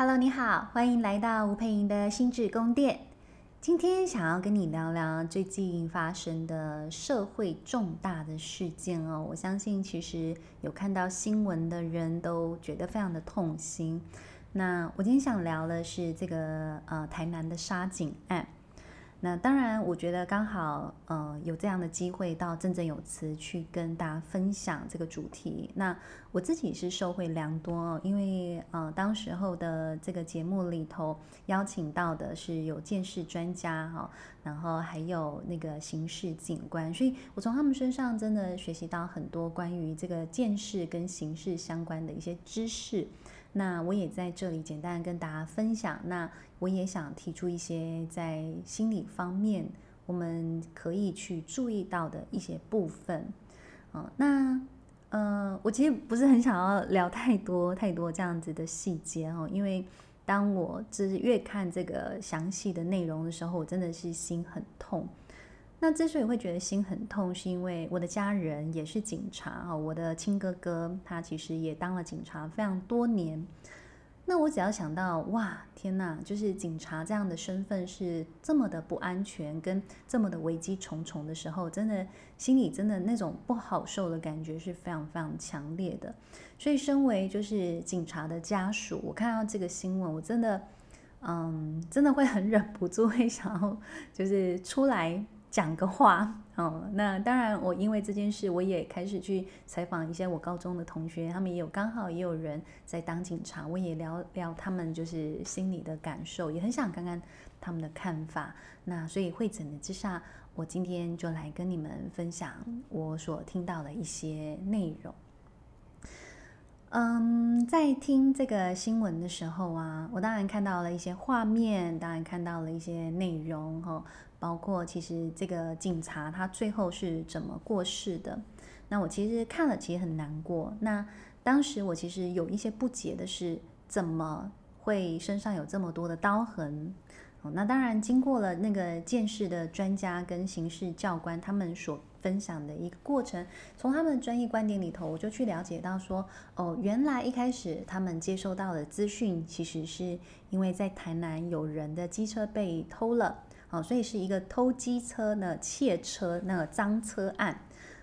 Hello，你好，欢迎来到吴佩莹的心智宫殿。今天想要跟你聊聊最近发生的社会重大的事件哦。我相信其实有看到新闻的人都觉得非常的痛心。那我今天想聊的是这个呃台南的沙井案。那当然，我觉得刚好，呃，有这样的机会到振振有词去跟大家分享这个主题。那我自己是受惠良多，因为呃，当时候的这个节目里头邀请到的是有见识专家哈，然后还有那个刑事警官，所以我从他们身上真的学习到很多关于这个见识跟刑事相关的一些知识。那我也在这里简单跟大家分享。那我也想提出一些在心理方面我们可以去注意到的一些部分。嗯，那呃，我其实不是很想要聊太多太多这样子的细节哦，因为当我就是越看这个详细的内容的时候，我真的是心很痛。那之所以会觉得心很痛，是因为我的家人也是警察啊，我的亲哥哥他其实也当了警察非常多年。那我只要想到，哇，天哪，就是警察这样的身份是这么的不安全，跟这么的危机重重的时候，真的心里真的那种不好受的感觉是非常非常强烈的。所以，身为就是警察的家属，我看到这个新闻，我真的，嗯，真的会很忍不住会想要就是出来。讲个话哦，那当然，我因为这件事，我也开始去采访一些我高中的同学，他们也有刚好也有人在当警察，我也聊聊他们就是心里的感受，也很想看看他们的看法。那所以会诊的之下，我今天就来跟你们分享我所听到的一些内容。嗯，在听这个新闻的时候啊，我当然看到了一些画面，当然看到了一些内容哈。包括其实这个警察他最后是怎么过世的？那我其实看了，其实很难过。那当时我其实有一些不解的是，怎么会身上有这么多的刀痕？那当然经过了那个见识的专家跟刑事教官他们所分享的一个过程，从他们的专业观点里头，我就去了解到说，哦，原来一开始他们接收到的资讯，其实是因为在台南有人的机车被偷了。好，所以是一个偷机车呢，窃车那个赃车案。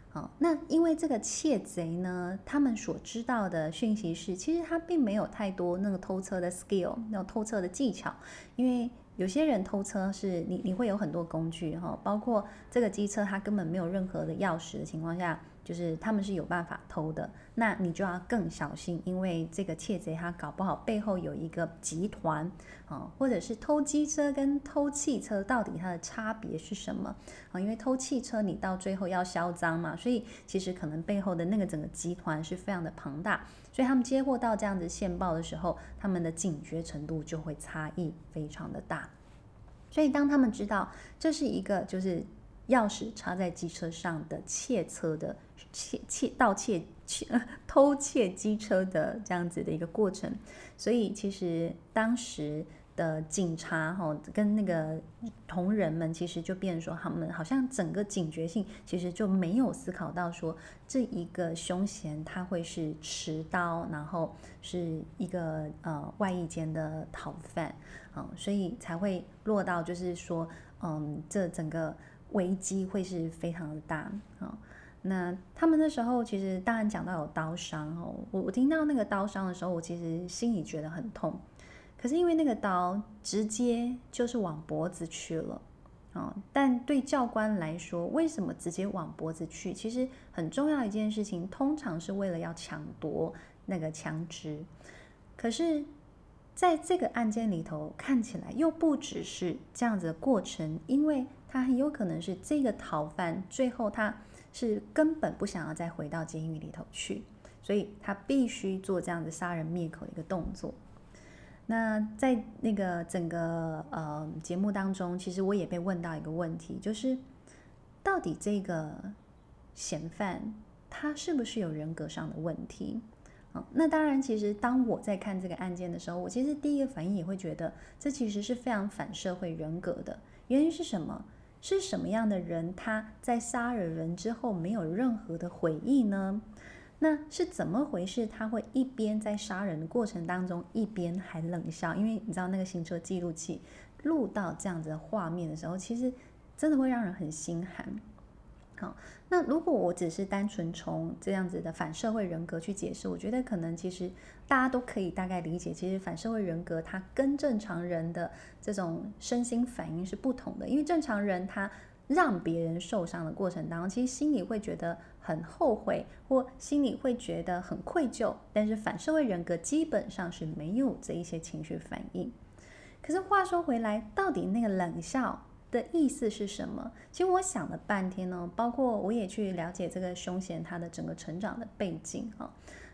好，那因为这个窃贼呢，他们所知道的讯息是，其实他并没有太多那个偷车的 skill，那种偷车的技巧。因为有些人偷车是你你会有很多工具哈，包括这个机车，它根本没有任何的钥匙的情况下。就是他们是有办法偷的，那你就要更小心，因为这个窃贼他搞不好背后有一个集团啊，或者是偷机车跟偷汽车到底它的差别是什么啊？因为偷汽车你到最后要销赃嘛，所以其实可能背后的那个整个集团是非常的庞大，所以他们接获到这样子线报的时候，他们的警觉程度就会差异非常的大，所以当他们知道这是一个就是。钥匙插在机车上的窃车的窃窃盗窃窃 偷窃机车的这样子的一个过程，所以其实当时的警察哈跟那个同仁们其实就变成说，他们好像整个警觉性其实就没有思考到说，这一个凶嫌他会是持刀，然后是一个呃外衣间的逃犯啊，所以才会落到就是说，嗯，这整个。危机会是非常的大啊！那他们那时候其实当然讲到有刀伤哦，我我听到那个刀伤的时候，我其实心里觉得很痛。可是因为那个刀直接就是往脖子去了啊！但对教官来说，为什么直接往脖子去？其实很重要一件事情，通常是为了要抢夺那个枪支。可是在这个案件里头，看起来又不只是这样子的过程，因为。他很有可能是这个逃犯，最后他是根本不想要再回到监狱里头去，所以他必须做这样子杀人灭口的一个动作。那在那个整个呃节目当中，其实我也被问到一个问题，就是到底这个嫌犯他是不是有人格上的问题？那当然，其实当我在看这个案件的时候，我其实第一个反应也会觉得，这其实是非常反社会人格的。原因是什么？是什么样的人，他在杀了人之后没有任何的悔意呢？那是怎么回事？他会一边在杀人的过程当中，一边还冷笑，因为你知道那个行车记录器录到这样子的画面的时候，其实真的会让人很心寒。好，那如果我只是单纯从这样子的反社会人格去解释，我觉得可能其实大家都可以大概理解，其实反社会人格它跟正常人的这种身心反应是不同的。因为正常人他让别人受伤的过程当中，其实心里会觉得很后悔，或心里会觉得很愧疚，但是反社会人格基本上是没有这一些情绪反应。可是话说回来，到底那个冷笑的意思是什么？其实我想了半天呢，包括我也去了解这个凶险他的整个成长的背景啊，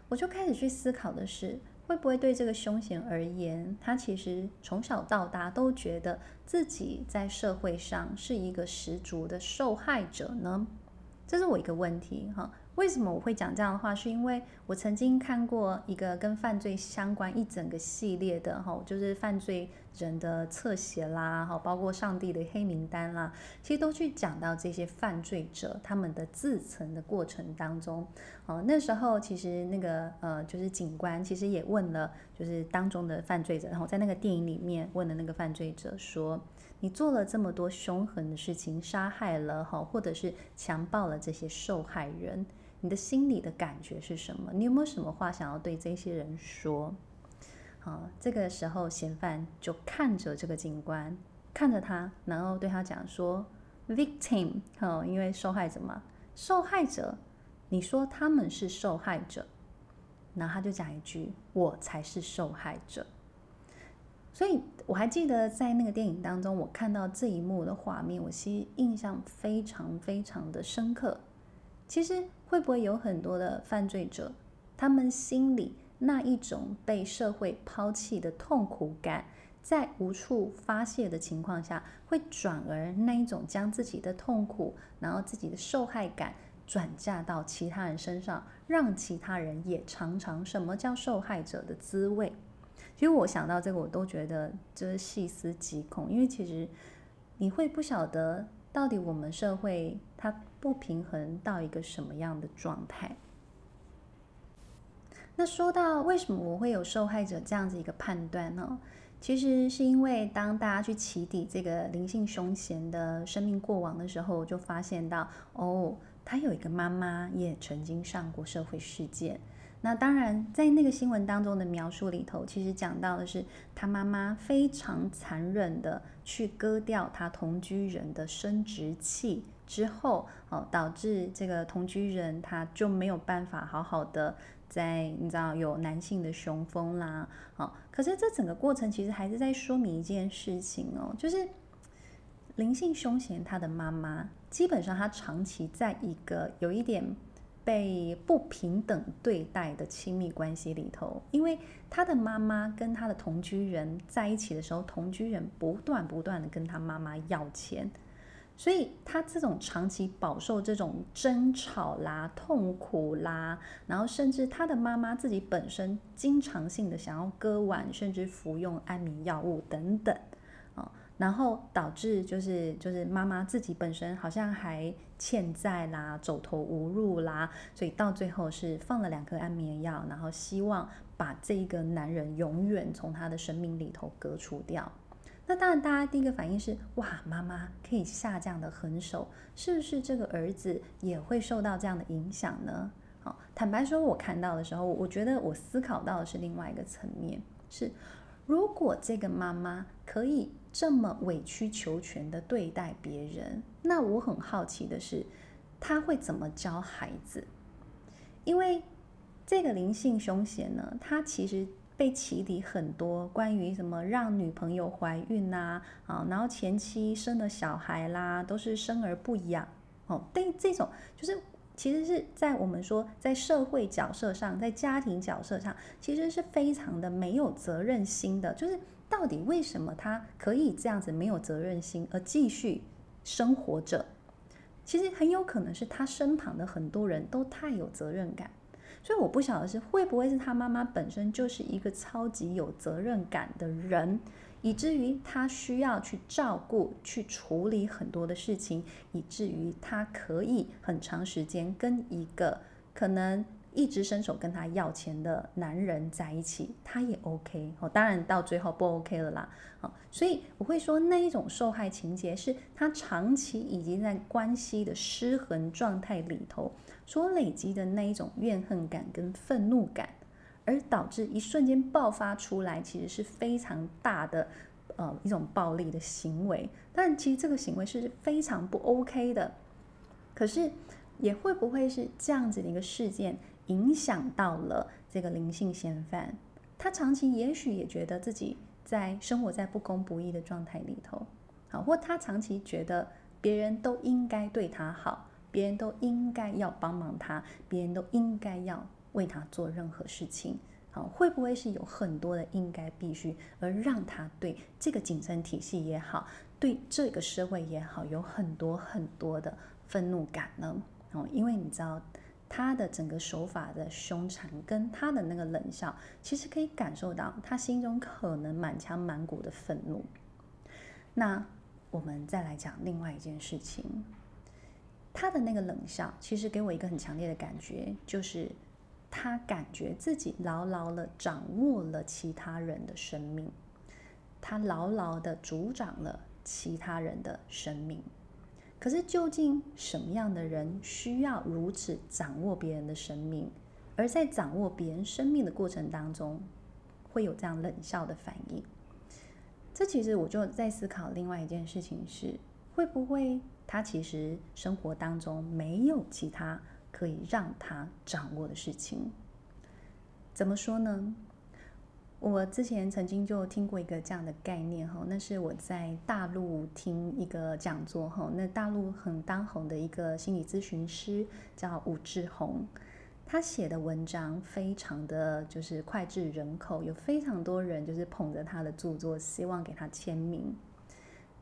我就开始去思考的是，会不会对这个凶险而言，他其实从小到大都觉得自己在社会上是一个十足的受害者呢？这是我一个问题哈。为什么我会讲这样的话？是因为我曾经看过一个跟犯罪相关一整个系列的哈，就是犯罪人的侧写啦，哈，包括上帝的黑名单啦，其实都去讲到这些犯罪者他们的自残的过程当中。哦，那时候其实那个呃，就是警官其实也问了，就是当中的犯罪者，然后在那个电影里面问了那个犯罪者说。你做了这么多凶狠的事情，杀害了哈，或者是强暴了这些受害人，你的心里的感觉是什么？你有没有什么话想要对这些人说？好，这个时候嫌犯就看着这个警官，看着他，然后对他讲说：“Victim，哈，因为受害者嘛，受害者，你说他们是受害者，然后他就讲一句：我才是受害者。”所以我还记得在那个电影当中，我看到这一幕的画面，我其实印象非常非常的深刻。其实会不会有很多的犯罪者，他们心里那一种被社会抛弃的痛苦感，在无处发泄的情况下，会转而那一种将自己的痛苦，然后自己的受害感转嫁到其他人身上，让其他人也尝尝什么叫受害者的滋味。其实我想到这个，我都觉得就是细思极恐，因为其实你会不晓得到底我们社会它不平衡到一个什么样的状态。那说到为什么我会有受害者这样子一个判断呢？其实是因为当大家去起底这个灵性凶险的生命过往的时候，就发现到哦，他有一个妈妈也曾经上过社会事件。那当然，在那个新闻当中的描述里头，其实讲到的是他妈妈非常残忍的去割掉他同居人的生殖器之后，哦，导致这个同居人他就没有办法好好的在你知道有男性的雄风啦，哦，可是这整个过程其实还是在说明一件事情哦，就是灵性凶嫌他的妈妈基本上他长期在一个有一点。被不平等对待的亲密关系里头，因为他的妈妈跟他的同居人在一起的时候，同居人不断不断的跟他妈妈要钱，所以他这种长期饱受这种争吵啦、痛苦啦，然后甚至他的妈妈自己本身经常性的想要割腕，甚至服用安眠药物等等。啊然后导致就是就是妈妈自己本身好像还欠债啦，走投无路啦，所以到最后是放了两颗安眠药，然后希望把这个男人永远从他的生命里头隔除掉。那当然，大家第一个反应是哇，妈妈可以下这样的狠手，是不是这个儿子也会受到这样的影响呢？好，坦白说，我看到的时候，我觉得我思考到的是另外一个层面，是如果这个妈妈可以。这么委曲求全的对待别人，那我很好奇的是，他会怎么教孩子？因为这个灵性凶险呢，他其实被启迪很多关于什么让女朋友怀孕呐，啊，然后前妻生了小孩啦，都是生而不养哦。对这种，就是其实是在我们说在社会角色上，在家庭角色上，其实是非常的没有责任心的，就是。到底为什么他可以这样子没有责任心而继续生活着？其实很有可能是他身旁的很多人都太有责任感，所以我不晓得是会不会是他妈妈本身就是一个超级有责任感的人，以至于他需要去照顾、去处理很多的事情，以至于他可以很长时间跟一个可能一直伸手跟他要钱的男人在一起，他也 OK 哦。当然到最后不 OK 了啦。所以我会说那一种受害情节是他长期已经在关系的失衡状态里头所累积的那一种怨恨感跟愤怒感，而导致一瞬间爆发出来，其实是非常大的呃一种暴力的行为。但其实这个行为是非常不 OK 的。可是也会不会是这样子的一个事件？影响到了这个灵性嫌犯，他长期也许也觉得自己在生活在不公不义的状态里头，好，或他长期觉得别人都应该对他好，别人都应该要帮忙他，别人都应该要为他做任何事情，好，会不会是有很多的应该必须，而让他对这个警政体系也好，对这个社会也好，有很多很多的愤怒感呢？哦，因为你知道。他的整个手法的凶残，跟他的那个冷笑，其实可以感受到他心中可能满腔满谷的愤怒。那我们再来讲另外一件事情，他的那个冷笑，其实给我一个很强烈的感觉，就是他感觉自己牢牢的掌握了其他人的生命，他牢牢的主掌了其他人的生命。可是，究竟什么样的人需要如此掌握别人的生命？而在掌握别人生命的过程当中，会有这样冷笑的反应？这其实我就在思考另外一件事情是：会不会他其实生活当中没有其他可以让他掌握的事情？怎么说呢？我之前曾经就听过一个这样的概念哈，那是我在大陆听一个讲座哈，那大陆很当红的一个心理咨询师叫武志红，他写的文章非常的就是脍炙人口，有非常多人就是捧着他的著作，希望给他签名。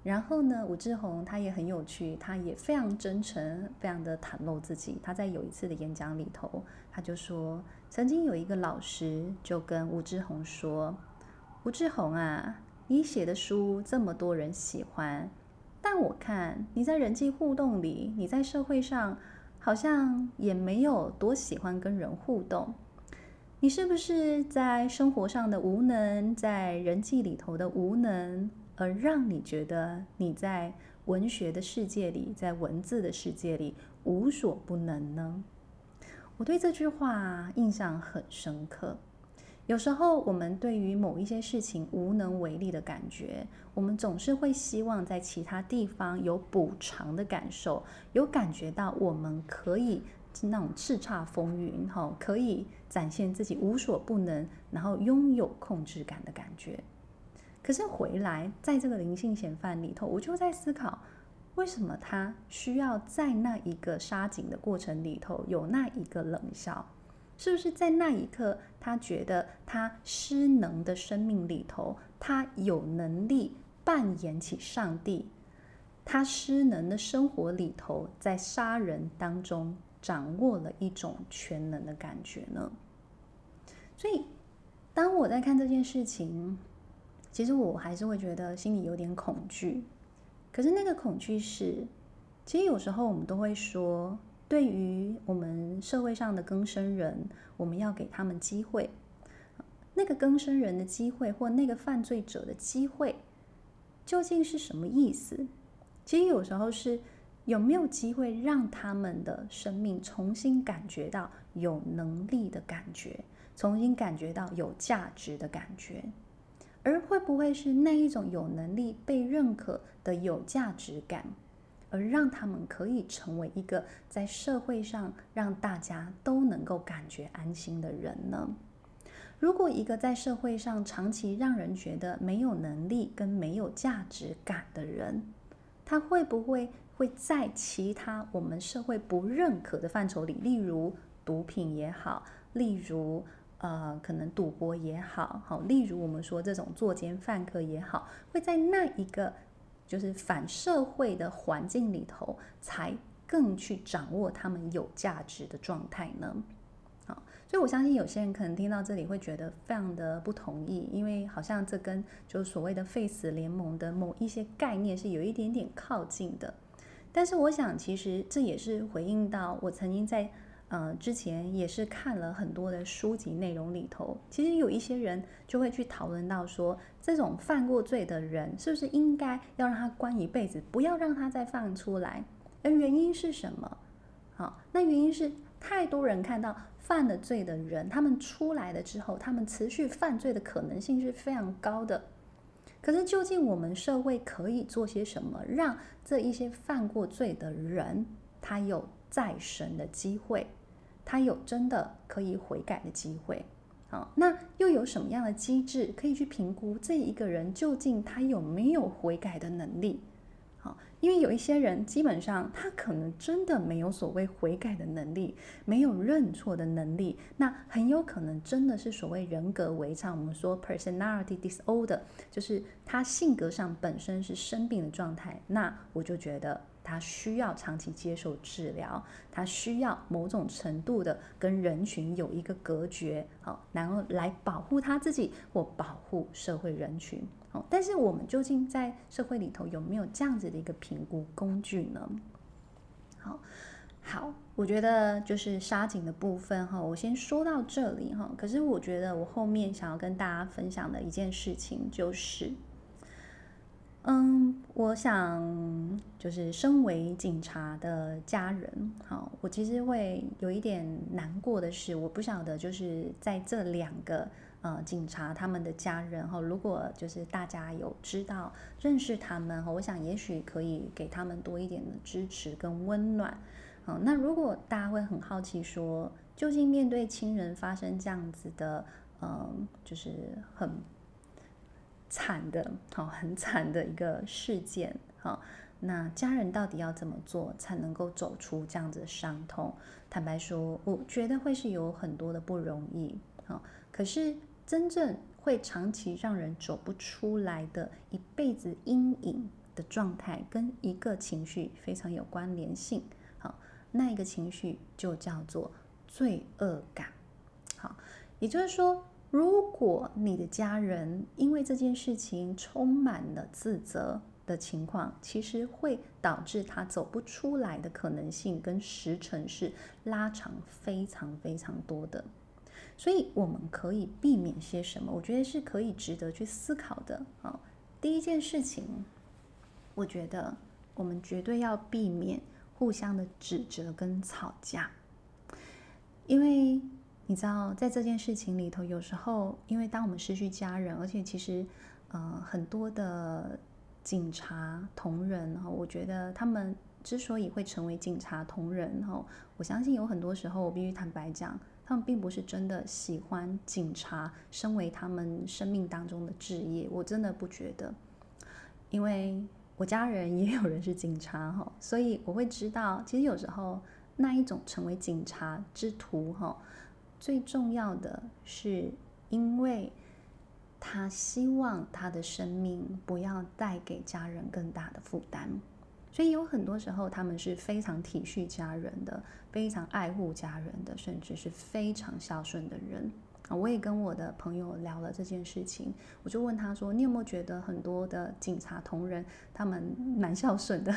然后呢，武志红他也很有趣，他也非常真诚，非常的袒露自己。他在有一次的演讲里头，他就说，曾经有一个老师就跟武志红说：“武志红啊，你写的书这么多人喜欢，但我看你在人际互动里，你在社会上好像也没有多喜欢跟人互动。你是不是在生活上的无能，在人际里头的无能？”而让你觉得你在文学的世界里，在文字的世界里无所不能呢？我对这句话印象很深刻。有时候我们对于某一些事情无能为力的感觉，我们总是会希望在其他地方有补偿的感受，有感觉到我们可以那种叱咤风云，哈，可以展现自己无所不能，然后拥有控制感的感觉。可是回来，在这个灵性嫌犯里头，我就在思考，为什么他需要在那一个杀警的过程里头有那一个冷笑？是不是在那一刻，他觉得他失能的生命里头，他有能力扮演起上帝？他失能的生活里头，在杀人当中掌握了一种全能的感觉呢？所以，当我在看这件事情。其实我还是会觉得心里有点恐惧，可是那个恐惧是，其实有时候我们都会说，对于我们社会上的更生人，我们要给他们机会。那个更生人的机会，或那个犯罪者的机会，究竟是什么意思？其实有时候是有没有机会让他们的生命重新感觉到有能力的感觉，重新感觉到有价值的感觉。而会不会是那一种有能力被认可的有价值感，而让他们可以成为一个在社会上让大家都能够感觉安心的人呢？如果一个在社会上长期让人觉得没有能力跟没有价值感的人，他会不会会在其他我们社会不认可的范畴里，例如毒品也好，例如，呃，可能赌博也好，好，例如我们说这种作奸犯科也好，会在那一个就是反社会的环境里头，才更去掌握他们有价值的状态呢？好，所以我相信有些人可能听到这里会觉得非常的不同意，因为好像这跟就所谓的废死联盟的某一些概念是有一点点靠近的。但是我想，其实这也是回应到我曾经在。呃之前也是看了很多的书籍内容里头，其实有一些人就会去讨论到说，这种犯过罪的人是不是应该要让他关一辈子，不要让他再放出来？而原因是什么？好，那原因是太多人看到犯了罪的人，他们出来了之后，他们持续犯罪的可能性是非常高的。可是，究竟我们社会可以做些什么，让这一些犯过罪的人，他有再审的机会，他有真的可以悔改的机会？好，那又有什么样的机制可以去评估这一个人究竟他有没有悔改的能力？好，因为有一些人基本上他可能真的没有所谓悔改的能力，没有认错的能力，那很有可能真的是所谓人格违常。我们说 personality disorder，就是他性格上本身是生病的状态。那我就觉得。他需要长期接受治疗，他需要某种程度的跟人群有一个隔绝，好，然后来保护他自己或保护社会人群。好，但是我们究竟在社会里头有没有这样子的一个评估工具呢？好，好，我觉得就是杀警的部分哈，我先说到这里哈。可是我觉得我后面想要跟大家分享的一件事情就是。嗯，我想就是身为警察的家人，好，我其实会有一点难过的是，我不晓得就是在这两个呃警察他们的家人哈，如果就是大家有知道认识他们哈，我想也许可以给他们多一点的支持跟温暖。好，那如果大家会很好奇说，究竟面对亲人发生这样子的，嗯，就是很。惨的，好，很惨的一个事件，好，那家人到底要怎么做才能够走出这样子的伤痛？坦白说，我觉得会是有很多的不容易，好，可是真正会长期让人走不出来的一辈子阴影的状态，跟一个情绪非常有关联性，好，那一个情绪就叫做罪恶感，好，也就是说。如果你的家人因为这件事情充满了自责的情况，其实会导致他走不出来的可能性跟时程是拉长非常非常多的。所以我们可以避免些什么？我觉得是可以值得去思考的啊。第一件事情，我觉得我们绝对要避免互相的指责跟吵架，因为。你知道，在这件事情里头，有时候因为当我们失去家人，而且其实，呃，很多的警察同仁哈，我觉得他们之所以会成为警察同仁哈，我相信有很多时候，我必须坦白讲，他们并不是真的喜欢警察，身为他们生命当中的职业，我真的不觉得，因为我家人也有人是警察哈，所以我会知道，其实有时候那一种成为警察之徒哈。最重要的是，因为他希望他的生命不要带给家人更大的负担，所以有很多时候他们是非常体恤家人的，非常爱护家人的，甚至是非常孝顺的人。我也跟我的朋友聊了这件事情，我就问他说：“你有没有觉得很多的警察同仁他们蛮孝顺的？”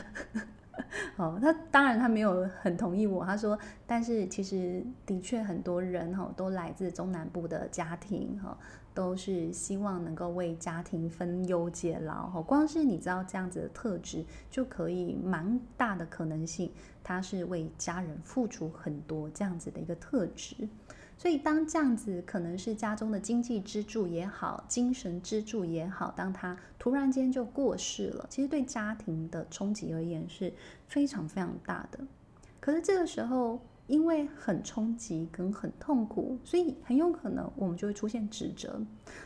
哦，他当然他没有很同意我。他说，但是其实的确很多人哈都来自中南部的家庭哈，都是希望能够为家庭分忧解劳哈。光是你知道这样子的特质，就可以蛮大的可能性，他是为家人付出很多这样子的一个特质。所以，当这样子可能是家中的经济支柱也好，精神支柱也好，当他突然间就过世了，其实对家庭的冲击而言是非常非常大的。可是这个时候，因为很冲击跟很痛苦，所以很有可能我们就会出现指责。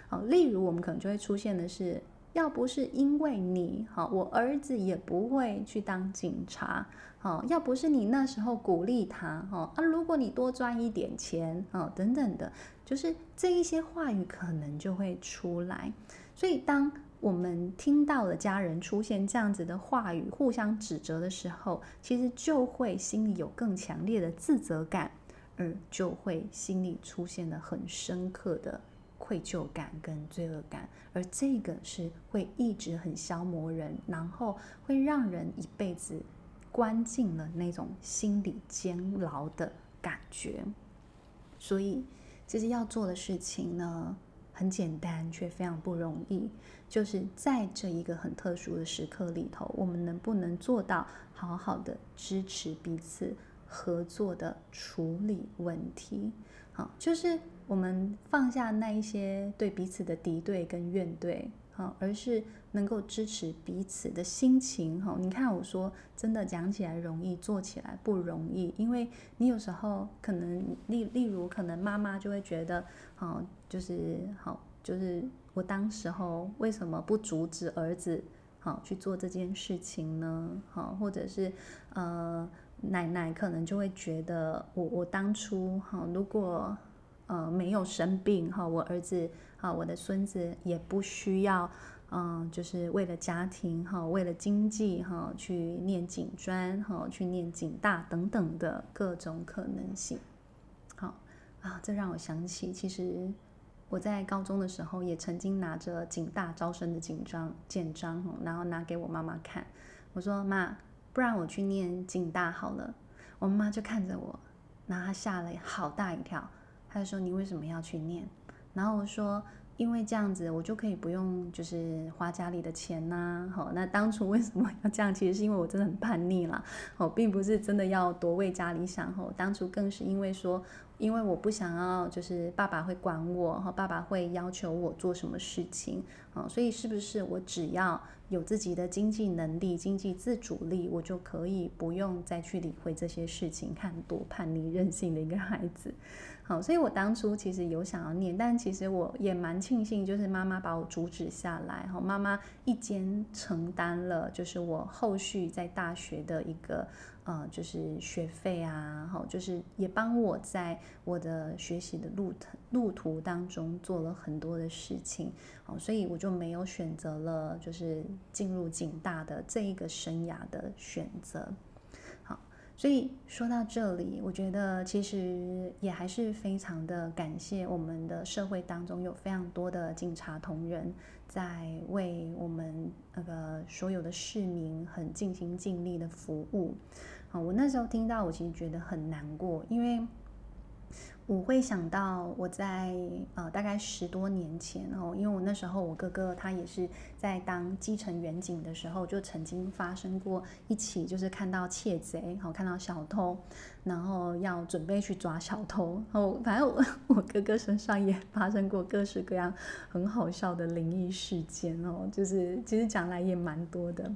好，例如我们可能就会出现的是，要不是因为你，好，我儿子也不会去当警察。哦，要不是你那时候鼓励他，哦啊，如果你多赚一点钱，啊，等等的，就是这一些话语可能就会出来。所以，当我们听到了家人出现这样子的话语，互相指责的时候，其实就会心里有更强烈的自责感，而就会心里出现了很深刻的愧疚感跟罪恶感，而这个是会一直很消磨人，然后会让人一辈子。关进了那种心理监牢的感觉。所以，其实要做的事情呢，很简单，却非常不容易。就是在这一个很特殊的时刻里头，我们能不能做到好好的支持彼此，合作的处理问题？好，就是我们放下那一些对彼此的敌对跟怨怼，好，而是能够支持彼此的心情。哈，你看我说，真的讲起来容易，做起来不容易，因为你有时候可能例例如，可能妈妈就会觉得，好，就是好，就是。我当时候为什么不阻止儿子好去做这件事情呢？好，或者是呃奶奶可能就会觉得我我当初哈如果呃没有生病哈，我儿子啊我的孙子也不需要嗯就是为了家庭哈为了经济哈去念警专哈去念警大等等的各种可能性。好啊，这让我想起其实。我在高中的时候也曾经拿着警大招生的警章，简章，然后拿给我妈妈看。我说：“妈，不然我去念警大好了。”我妈妈就看着我，然后她吓了好大一跳。他就说：“你为什么要去念？”然后我说：“因为这样子我就可以不用就是花家里的钱呐。”好，那当初为什么要这样？其实是因为我真的很叛逆啦。哦，并不是真的要多为家里想。哦，当初更是因为说。因为我不想要，就是爸爸会管我，哈，爸爸会要求我做什么事情，啊，所以是不是我只要有自己的经济能力、经济自主力，我就可以不用再去理会这些事情？看多叛逆任性的一个孩子，好，所以我当初其实有想要念，但其实我也蛮庆幸，就是妈妈把我阻止下来，哈，妈妈一肩承担了，就是我后续在大学的一个。呃，就是学费啊，好，就是也帮我在我的学习的路途路途当中做了很多的事情，好，所以我就没有选择了就是进入警大的这一个生涯的选择，所以说到这里，我觉得其实也还是非常的感谢我们的社会当中有非常多的警察同仁在为我们那个所有的市民很尽心尽力的服务。啊，我那时候听到，我其实觉得很难过，因为我会想到我在呃大概十多年前哦，因为我那时候我哥哥他也是在当基层员警的时候，就曾经发生过一起，就是看到窃贼，好看到小偷，然后要准备去抓小偷，然哦，反正我 我哥哥身上也发生过各式各样很好笑的灵异事件哦，就是其实讲来也蛮多的。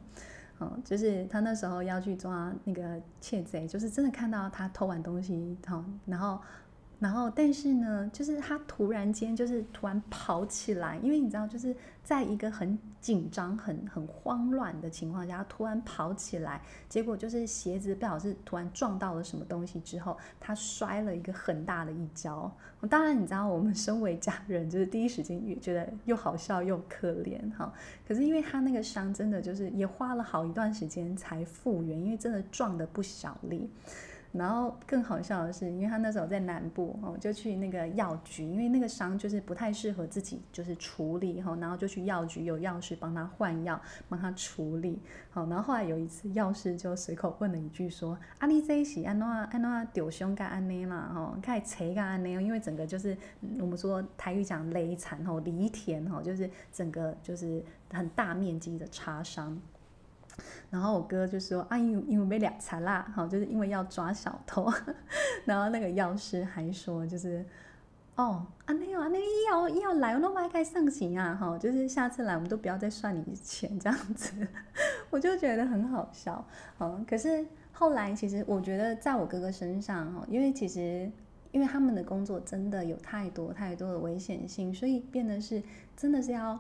嗯就是他那时候要去抓那个窃贼，就是真的看到他偷完东西，好，然后。然后，但是呢，就是他突然间就是突然跑起来，因为你知道，就是在一个很紧张、很很慌乱的情况下，他突然跑起来，结果就是鞋子不好是突然撞到了什么东西之后，他摔了一个很大的一跤。当然，你知道，我们身为家人，就是第一时间也觉得又好笑又可怜哈。可是因为他那个伤真的就是也花了好一段时间才复原，因为真的撞得不小力。然后更好笑的是，因为他那时候在南部，哦，就去那个药局，因为那个伤就是不太适合自己就是处理，哈，然后就去药局有药师帮他换药，帮他处理，好，然后后来有一次药师就随口问了一句说：“啊，你这是安怎安怎丢胸干安内嘛，哈，开始切干安内，因为整个就是我们说台语讲雷残吼，犁田吼，就是整个就是很大面积的擦伤。”然后我哥就说：“啊，因因为被两残啦，好，就是因为要抓小偷。”然后那个药师还说：“就是哦，啊没有啊，那个药医药来，我都不该上刑啊，哈，就是下次来我们都不要再算你钱这样子。”我就觉得很好笑，嗯，可是后来其实我觉得在我哥哥身上，哈，因为其实因为他们的工作真的有太多太多的危险性，所以变得是真的是要。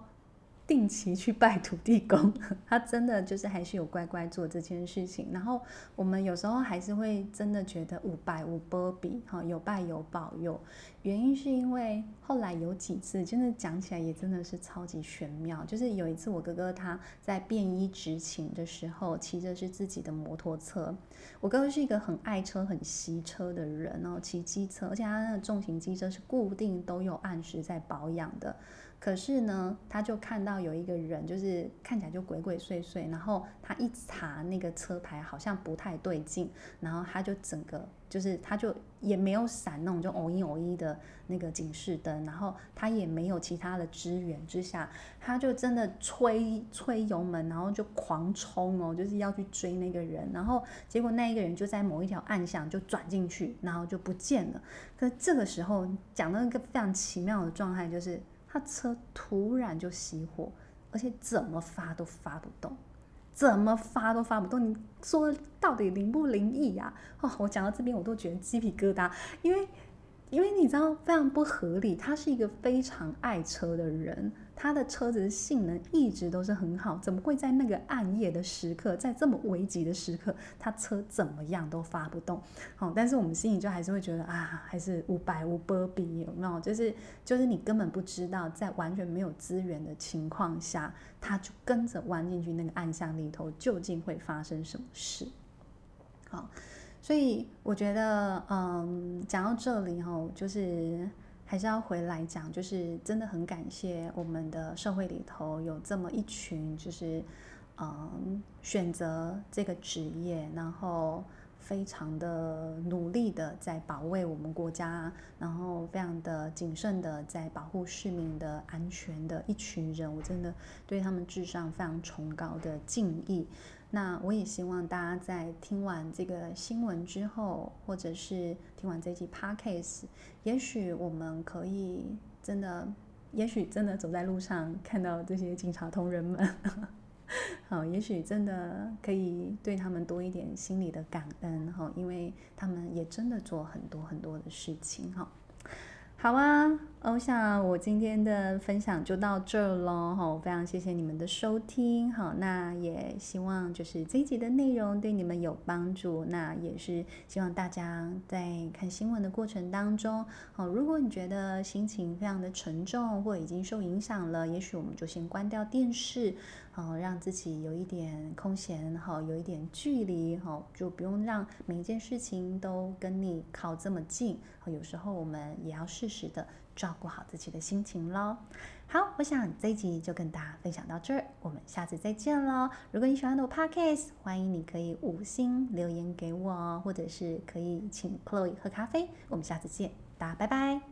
定期去拜土地公，他真的就是还是有乖乖做这件事情。然后我们有时候还是会真的觉得五拜有波比，哈，有拜有保佑。原因是因为后来有几次真的讲起来也真的是超级玄妙。就是有一次我哥哥他在便衣执勤的时候，骑着是自己的摩托车。我哥哥是一个很爱车、很惜车的人哦，骑机车，而且他那重型机车是固定都有按时在保养的。可是呢，他就看到有一个人，就是看起来就鬼鬼祟祟，然后他一查那个车牌，好像不太对劲，然后他就整个就是他就也没有闪那种就偶一偶一的那个警示灯，然后他也没有其他的支援之下，他就真的吹吹油门，然后就狂冲哦，就是要去追那个人，然后结果那一个人就在某一条暗巷就转进去，然后就不见了。可这个时候讲到一个非常奇妙的状态，就是。他车突然就熄火，而且怎么发都发不动，怎么发都发不动。你说到底灵不灵异呀？哦，我讲到这边我都觉得鸡皮疙瘩，因为因为你知道非常不合理。他是一个非常爱车的人。他的车子的性能一直都是很好，怎么会在那个暗夜的时刻，在这么危急的时刻，他车怎么样都发不动？好，但是我们心里就还是会觉得啊，还是五百五波比有没有？就是就是你根本不知道，在完全没有资源的情况下，他就跟着弯进去那个暗巷里头，究竟会发生什么事？好，所以我觉得，嗯，讲到这里哈，就是。还是要回来讲，就是真的很感谢我们的社会里头有这么一群，就是嗯选择这个职业，然后非常的努力的在保卫我们国家，然后非常的谨慎的在保护市民的安全的一群人，我真的对他们致上非常崇高的敬意。那我也希望大家在听完这个新闻之后，或者是听完这期 podcast，也许我们可以真的，也许真的走在路上看到这些警察同仁们，好，也许真的可以对他们多一点心里的感恩哈，因为他们也真的做很多很多的事情哈。好啊，我想我今天的分享就到这儿喽，哈，非常谢谢你们的收听，好，那也希望就是这一集的内容对你们有帮助，那也是希望大家在看新闻的过程当中，好，如果你觉得心情非常的沉重或已经受影响了，也许我们就先关掉电视。好，让自己有一点空闲，好，有一点距离，好，就不用让每一件事情都跟你靠这么近。好，有时候我们也要适时的照顾好自己的心情喽。好，我想这一集就跟大家分享到这儿，我们下次再见喽。如果你喜欢我 Podcast，欢迎你可以五星留言给我，或者是可以请 Chloe 喝咖啡。我们下次见，大家拜拜。